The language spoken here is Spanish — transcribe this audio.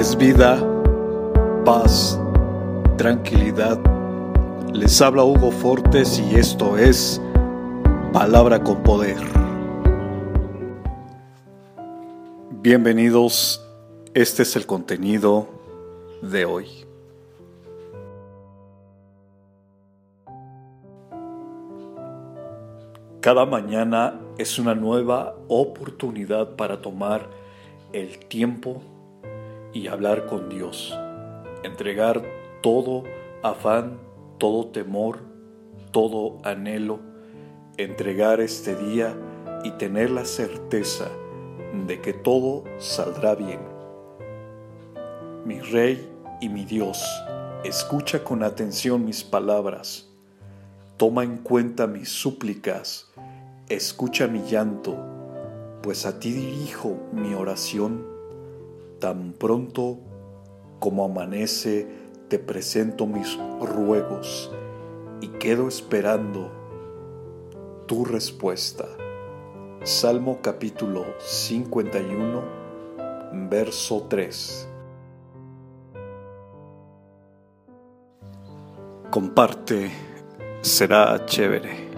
es vida, paz, tranquilidad. Les habla Hugo Fortes y esto es Palabra con Poder. Bienvenidos, este es el contenido de hoy. Cada mañana es una nueva oportunidad para tomar el tiempo y hablar con Dios, entregar todo afán, todo temor, todo anhelo, entregar este día y tener la certeza de que todo saldrá bien. Mi Rey y mi Dios, escucha con atención mis palabras, toma en cuenta mis súplicas, escucha mi llanto, pues a ti dirijo mi oración Tan pronto como amanece, te presento mis ruegos y quedo esperando tu respuesta. Salmo capítulo 51, verso 3. Comparte, será chévere.